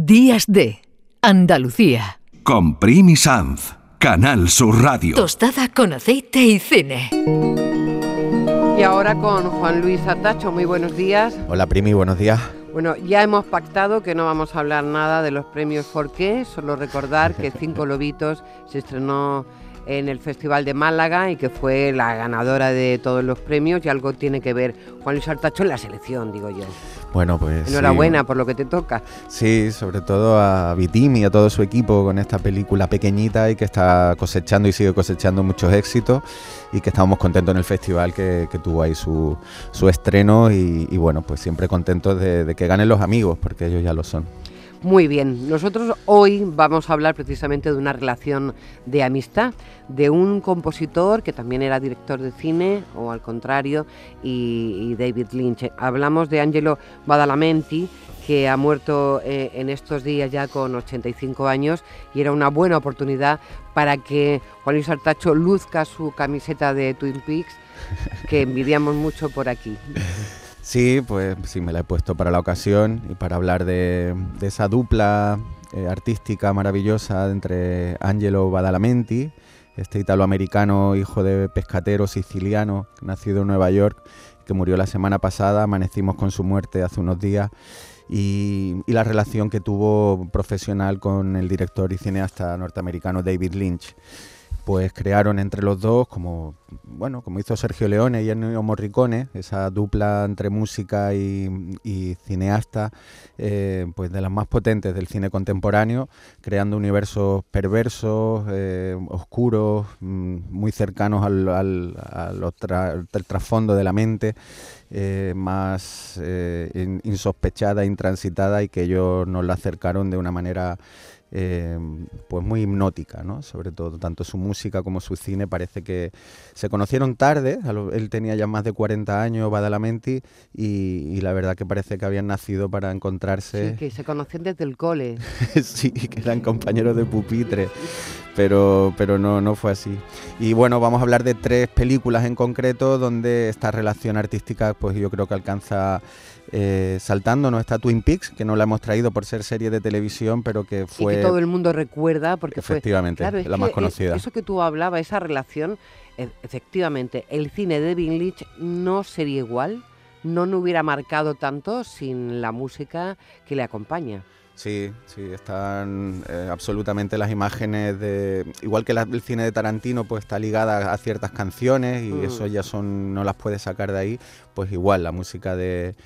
Días de Andalucía. Con Primi Sanz, Canal Sur Radio. Tostada con aceite y cine. Y ahora con Juan Luis Atacho, muy buenos días. Hola Primi, buenos días. Bueno, ya hemos pactado que no vamos a hablar nada de los premios ¿Por qué? Solo recordar que Cinco Lobitos se estrenó en el Festival de Málaga y que fue la ganadora de todos los premios y algo tiene que ver Juan Luis Artacho en la selección, digo yo. Bueno, pues. Enhorabuena por lo que te toca. Sí, sobre todo a Vitim y a todo su equipo con esta película pequeñita y que está cosechando y sigue cosechando muchos éxitos y que estamos contentos en el festival que, tuvo ahí su, su estreno y, bueno, pues siempre contentos de, de que ganen los amigos, porque ellos ya lo son. Muy bien, nosotros hoy vamos a hablar precisamente de una relación de amistad, de un compositor que también era director de cine, o al contrario, y, David Lynch. Hablamos de Angelo Badalamenti, que ha muerto eh, en estos días ya con 85 años y era una buena oportunidad para que Juan Luis Artacho luzca su camiseta de Twin Peaks, que envidiamos mucho por aquí. Sí, pues sí, me la he puesto para la ocasión y para hablar de, esa dupla eh, artística maravillosa entre Angelo Badalamenti, este italoamericano hijo de pescatero siciliano, nacido en Nueva York, que murió la semana pasada, amanecimos con su muerte hace unos días, y, y la relación que tuvo profesional con el director y cineasta norteamericano David Lynch pues crearon entre los dos, como bueno, como hizo Sergio Leone y Ennio Morricone, esa dupla entre música y, cineasta, eh, pues de las más potentes del cine contemporáneo, creando universos perversos, eh, oscuros, mm, muy cercanos al, al, trasfondo de la mente, eh, más insospechada, intransitada y que ellos nos la acercaron de una manera eh, pues muy hipnótica, ¿no? Sobre todo, tanto su música como su cine parece que se conocieron tarde, él tenía ya más de 40 años, Badalamenti, y, la verdad que parece que habían nacido para encontrarse. Sí, que se conocían desde el cole. sí, que eran compañeros de pupitre, pero, pero no, no fue así. Y bueno, vamos a hablar de tres películas en concreto donde esta relación artística, pues yo creo que alcanza eh, saltándonos está Twin Peaks, que no la hemos traído por ser serie de televisión, pero que fue... Y que todo el mundo recuerda porque efectivamente, fue... la más conocida. Eso que tú hablabas, esa relación, e, efectivamente, el cine de David Lynch no sería igual, no nos hubiera marcado tanto sin la música que le acompaña. Sí, sí, están eh, absolutamente las imágenes de... Igual que el cine de Tarantino, pues está ligada a ciertas canciones y mm. eso ya son no las puedes sacar de ahí, pues igual la música de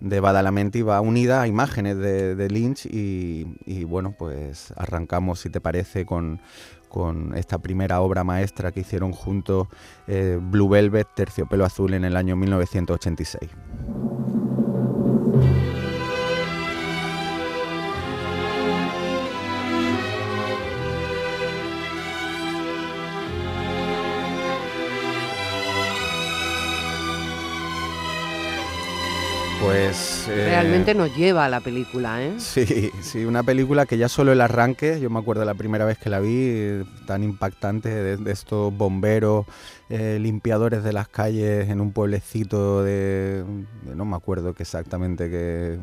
de Badalamenti va unida a imágenes de, Lynch y, bueno, pues arrancamos, si te parece, con, esta primera obra maestra que hicieron juntos eh, Blue Velvet, Terciopelo Azul en el año 1986. Pues. Eh, Realmente nos lleva a la película, ¿eh? Sí, sí, una película que ya solo el arranque, yo me acuerdo la primera vez que la vi, tan impactante, de, estos bomberos, eh, limpiadores de las calles en un pueblecito de. no me acuerdo exactamente qué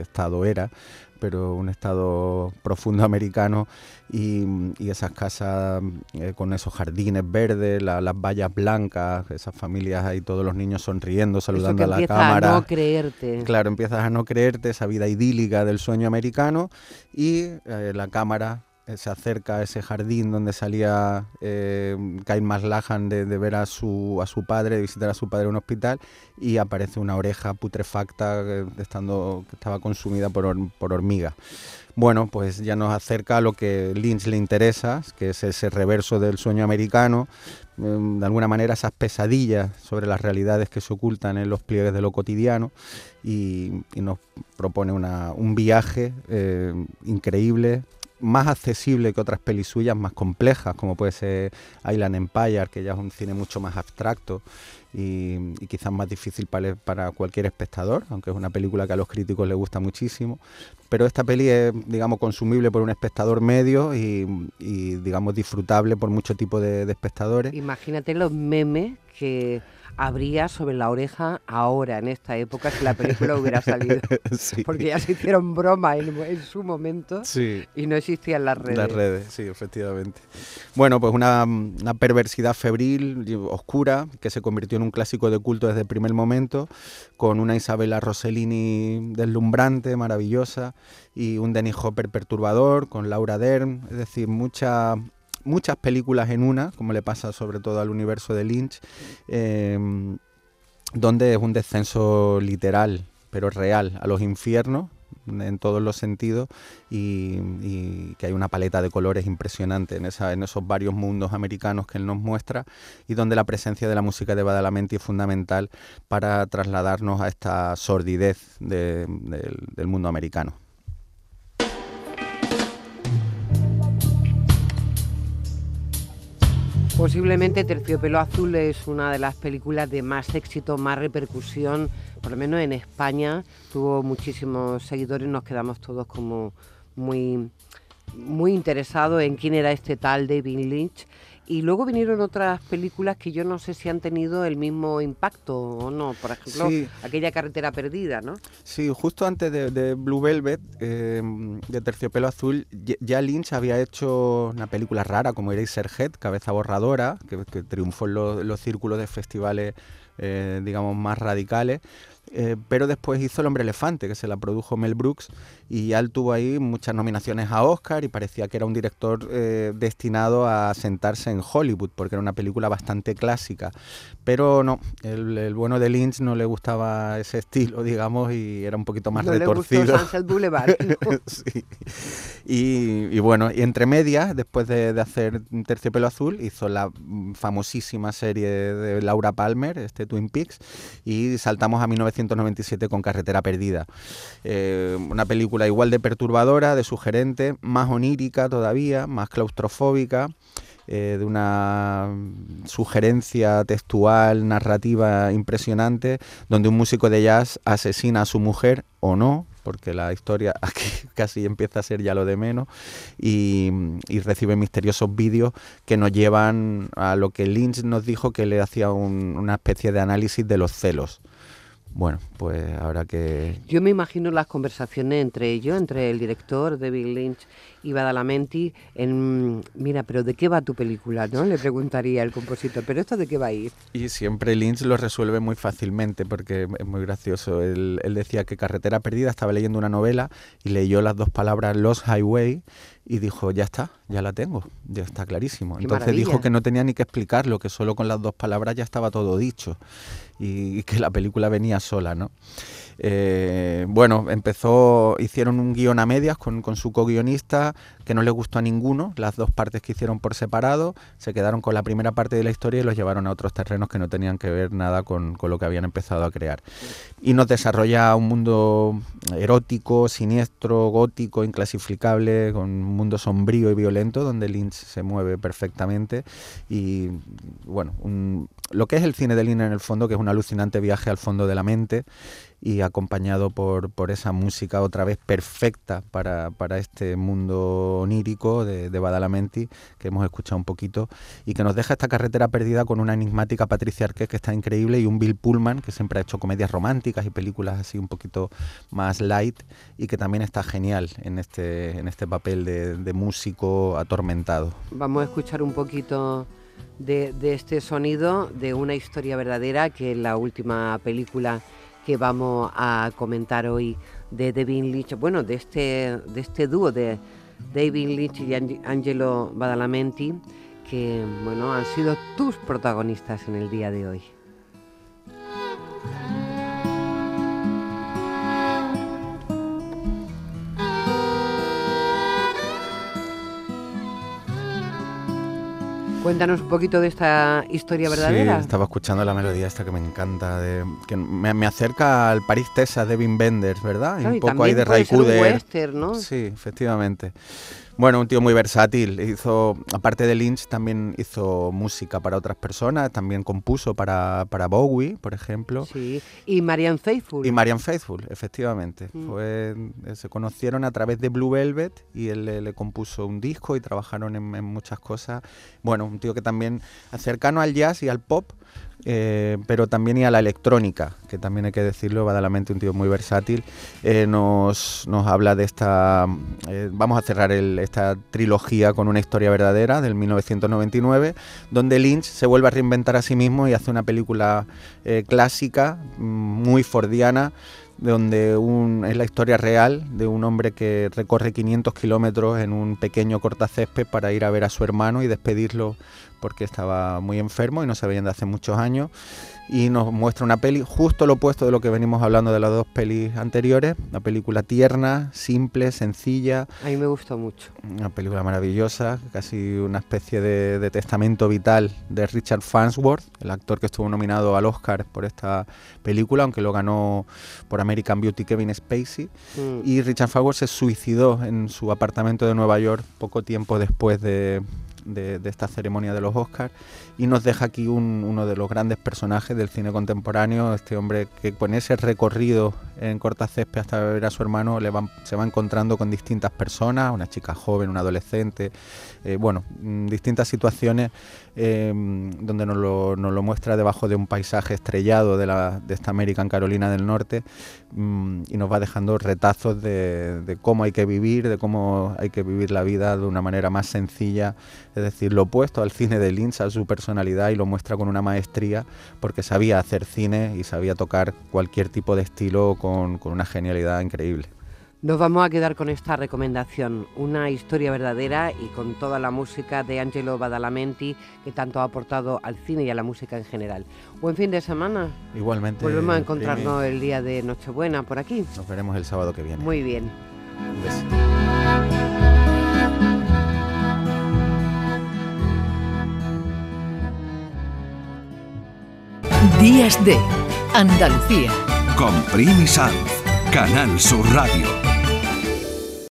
estado era, pero un estado profundo americano y, esas casas eh, con esos jardines verdes, las vallas blancas, esas familias ahí, todos los niños sonriendo, saludando a la cámara. A no creerte. Claro, empiezas a no creerte esa vida idílica del sueño americano y eh, la cámara se acerca a ese jardín donde salía eh, Más Lajan de, ver a su, a su padre, de visitar a su padre en un hospital, y aparece una oreja putrefacta eh, estando, que estaba consumida por, por hormigas. Bueno, pues ya nos acerca a lo que Lynch le interesa, que es ese reverso del sueño americano, em, de alguna manera esas pesadillas sobre las realidades que se ocultan en los pliegues de lo cotidiano, y, nos propone un viaje eh, increíble más accesible que otras pelis suyas más complejas, como puede ser Island Empire, que ya es un cine mucho más abstracto y, quizás más difícil para, cualquier espectador, aunque es una película que a los críticos les gusta muchísimo. Pero esta peli es, digamos, consumible por un espectador medio y, digamos, disfrutable por mucho tipo de espectadores. Imagínate los memes que habría sobre la oreja ahora, en esta época, si la película hubiera salido. Sí. Porque ya se hicieron broma en, en su momento Sí. y no existían las redes. Las redes, sí, efectivamente. Bueno, pues una, una perversidad febril, oscura, que se convirtió en un clásico de culto desde el primer momento, con una Isabella Rossellini deslumbrante, maravillosa, y un Dennis Hopper perturbador, con Laura Dern, es decir, mucha- muchas películas en una, como le pasa sobre todo al universo de Lynch, eh, donde es un descenso literal, pero real, a los infiernos en todos los sentidos y, que hay una paleta de colores impresionante en, esa, en esos varios mundos americanos que él nos muestra y donde la presencia de la música de Badalamenti es fundamental para trasladarnos a esta sordidez de- del- del mundo americano. Posiblemente Terciopelo Azul es una de las películas de más éxito, más repercusión, por lo menos en España. Tuvo muchísimos seguidores, nos quedamos todos como muy, muy interesados en quién era este tal David Lynch. Y luego vinieron otras películas que yo no sé si han tenido el mismo impacto o no. Por ejemplo, Sí. aquella carretera perdida, ¿no? Sí, justo antes de, de Blue Velvet, eh, de Terciopelo Azul, ya- Lynch había hecho una película rara como Eraserhead, Cabeza Borradora, que, que triunfó en los, los círculos de festivales, eh, digamos, más radicales. Eh, pero después hizo El Hombre Elefante, que se la produjo Mel Brooks, y ya él tuvo ahí muchas nominaciones a Oscar y parecía que era un director eh, destinado a sentarse en Hollywood, porque era una película bastante clásica. Pero no, el, el bueno de Lynch no le gustaba ese estilo, digamos, y era un poquito más no le retorcido. gustó Sunset Boulevard. ¿no? Sí. Y, y bueno, y entre medias, después de, de hacer Terciopelo Azul, hizo la famosísima serie de Laura Palmer, este Twin Peaks, y saltamos a 1997 con Carretera Perdida. Eh, una película igual de perturbadora, de sugerente, más onírica todavía, más claustrofóbica. eh, de una sugerencia textual, narrativa impresionante, donde un músico de jazz asesina a su mujer o no, porque la historia aquí casi empieza a ser ya lo de menos, y, y recibe misteriosos vídeos que nos llevan a lo que Lynch nos dijo que le hacía un- una especie de análisis de los celos. Bueno, pues ahora que... Yo me imagino las conversaciones entre ellos, entre el director David Lynch y Badalamenti, en, mira, pero ¿de qué va tu película? ¿no? Le preguntaría el compositor, ¿pero esto de qué va a ir? Y siempre Lynch lo resuelve muy fácilmente porque es muy gracioso. Él, él decía que Carretera Perdida estaba leyendo una novela y leyó las dos palabras Lost Highway y dijo, ya está, ya la tengo, ya está clarísimo. Qué Entonces dijo que no tenía ni que explicarlo, que solo con las dos palabras ya estaba todo dicho y, y que la película venía sola, ¿no? Eh, bueno, empezó, hicieron un guion a medias con, con su co-guionista que no le gustó a ninguno, las dos partes que hicieron por separado, se quedaron con la primera parte de la historia y los llevaron a otros terrenos que no tenían que ver nada con, con lo que habían empezado a crear. Y nos desarrolla un mundo erótico, siniestro, gótico, inclasificable, con un mundo sombrío y violento donde Lynch se mueve perfectamente y bueno, lo que es el cine de Lynch en el fondo, que es un alucinante viaje al fondo de la mente y acompañado por, por esa música otra vez perfecta para, para este mundo onírico de, Badalamenti que hemos escuchado un poquito y que nos deja esta carretera perdida con una enigmática Patricia Arquette que está increíble y un Bill Pullman que siempre ha hecho comedias románticas y películas así un poquito más light y que también está genial en este, en este papel de, de músico atormentado. Vamos a escuchar un poquito de, de este sonido de una historia verdadera, que es la última película que vamos a comentar hoy de David Lynch, bueno, de este, de este dúo de David Lynch y Ang- Angelo Badalamenti, que bueno, han sido tus protagonistas en el día de hoy. Cuéntanos un poquito de esta historia verdadera. Sí, estaba escuchando la melodía esta que me encanta, de, que me, me acerca al París Texas de Wim Wenders, ¿verdad? Y un poco ahí de western, ¿no? Sí, efectivamente. Bueno, un tío muy versátil. Hizo, aparte de Lynch, también hizo música para otras personas. También compuso para, para Bowie, por ejemplo. Sí, y Marianne Faithfull. Y Marian Faithfull, efectivamente. Mm. Fue, eh, se conocieron a través de Blue Velvet y él le, le compuso un disco y trabajaron en, en muchas cosas. Bueno, un tío que también cercano al jazz y al pop eh, pero también y a la electrónica, que también hay que decirlo, Badalamente un tío muy versátil, eh, nos, habla de esta, eh, vamos a cerrar esta trilogía con una historia verdadera del 1999, donde Lynch se vuelve a reinventar a sí mismo y hace una película clásica, mm, muy fordiana, donde es la historia real de un hombre que recorre 500 kilómetros en un pequeño cortacésped para ir a ver a su hermano y despedirlo porque estaba muy enfermo y no se veían de hace muchos años. Y nos muestra una peli justo lo opuesto de lo que venimos hablando de las dos pelis anteriores. Una película tierna, simple, sencilla. A mí me gustó mucho. Una película maravillosa, casi una especie de, testamento vital de Richard Farnsworth, el actor que estuvo nominado al Oscar por esta película, aunque lo ganó por American Beauty Kevin Spacey. Mm. Y Richard Farnsworth se suicidó en su apartamento de Nueva York poco tiempo después de, de, esta ceremonia de los Oscars y nos deja aquí uno de los grandes personajes del cine contemporáneo, este hombre que con ese recorrido en corta césped hasta ver a su hermano le se va encontrando con distintas personas, una chica joven, un adolescente, eh, bueno, mm, distintas situaciones em, donde nos lo, muestra debajo de un paisaje estrellado de, la, de esta América en Carolina del Norte mm, y nos va dejando retazos de, cómo hay que vivir, de cómo hay que vivir la vida de una manera más sencilla, es decir, lo opuesto al cine de Lynch, a su personalidad y lo muestra con una maestría porque sabía hacer cine y sabía tocar cualquier tipo de estilo con una genialidad increíble. Nos vamos a quedar con esta recomendación, una historia verdadera y con toda la música de Angelo Badalamenti que tanto ha aportado al cine y a la música en general. Buen fin de semana. Igualmente. Volvemos a encontrarnos el día de Nochebuena por aquí. Nos veremos el sábado que viene. Muy bien. Un beso. Días de Andalucía. Con Primi Canal Sur Radio.